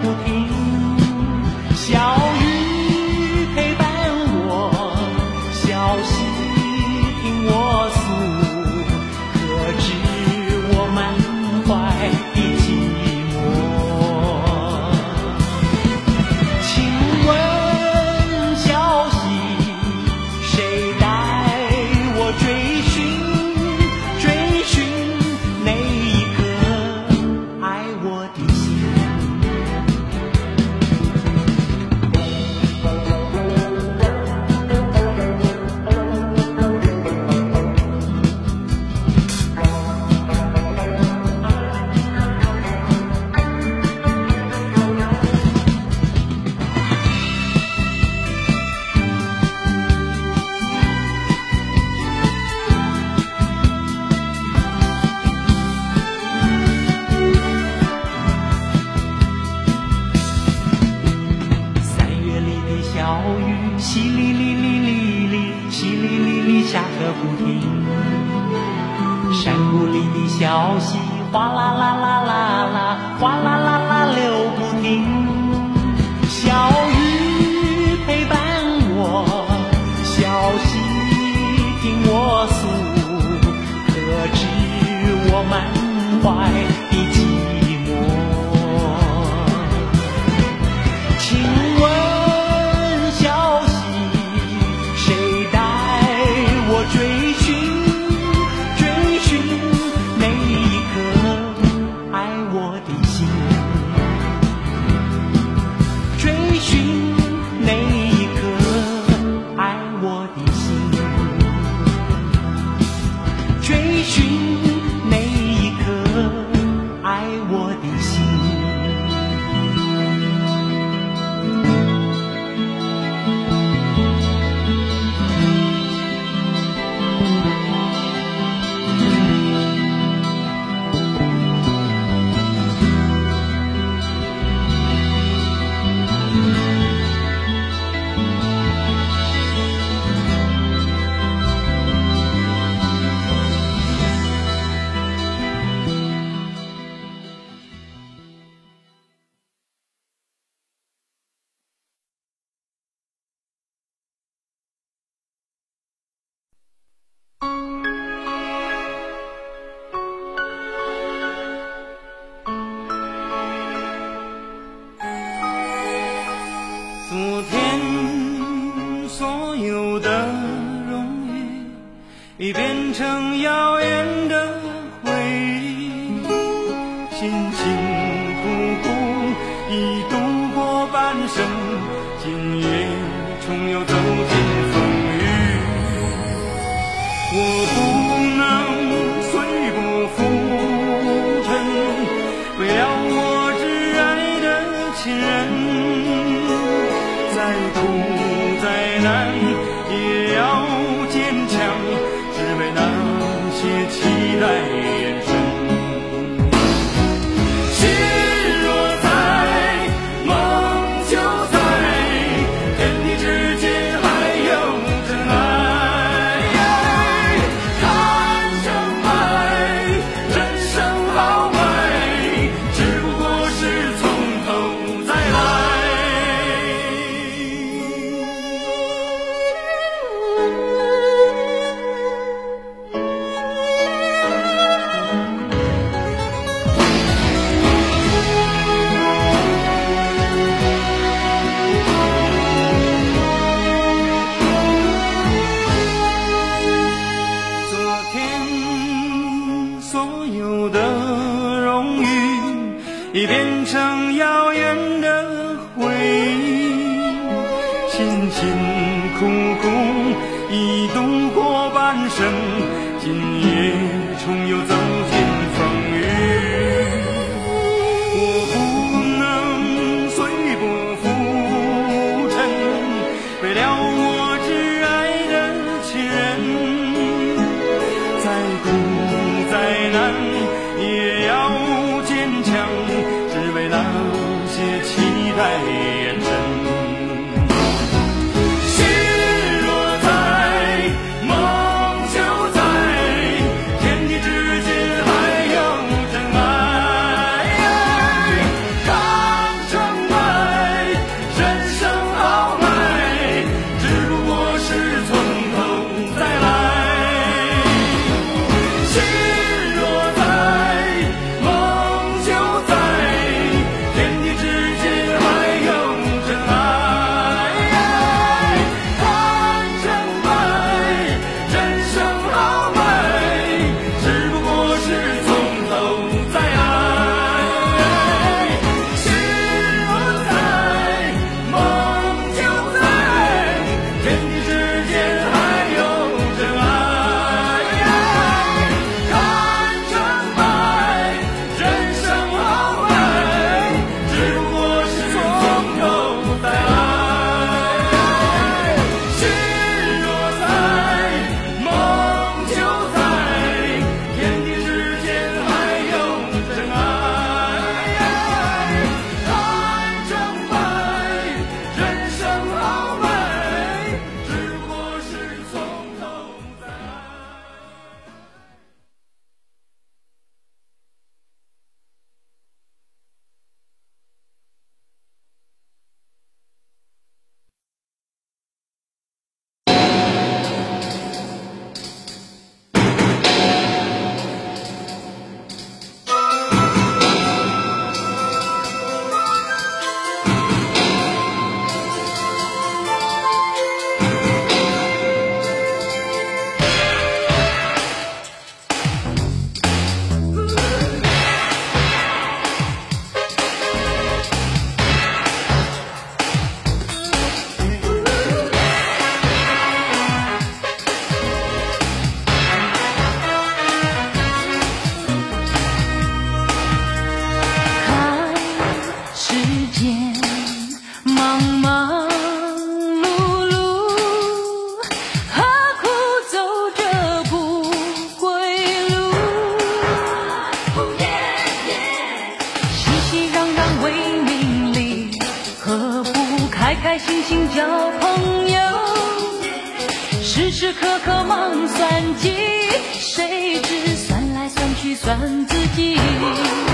No fim 山谷里的小溪哗啦啦啦啦啦哗啦啦啦流不停。小雨陪伴我小溪听我诉可知我满怀的寂 有的荣誉已变成遥远的回忆辛辛苦苦已度过半生今夜重又走进风雨。我些期待。遥远的回忆，辛辛苦苦已度过半生。算计谁知算来算去算自己。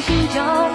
寻找。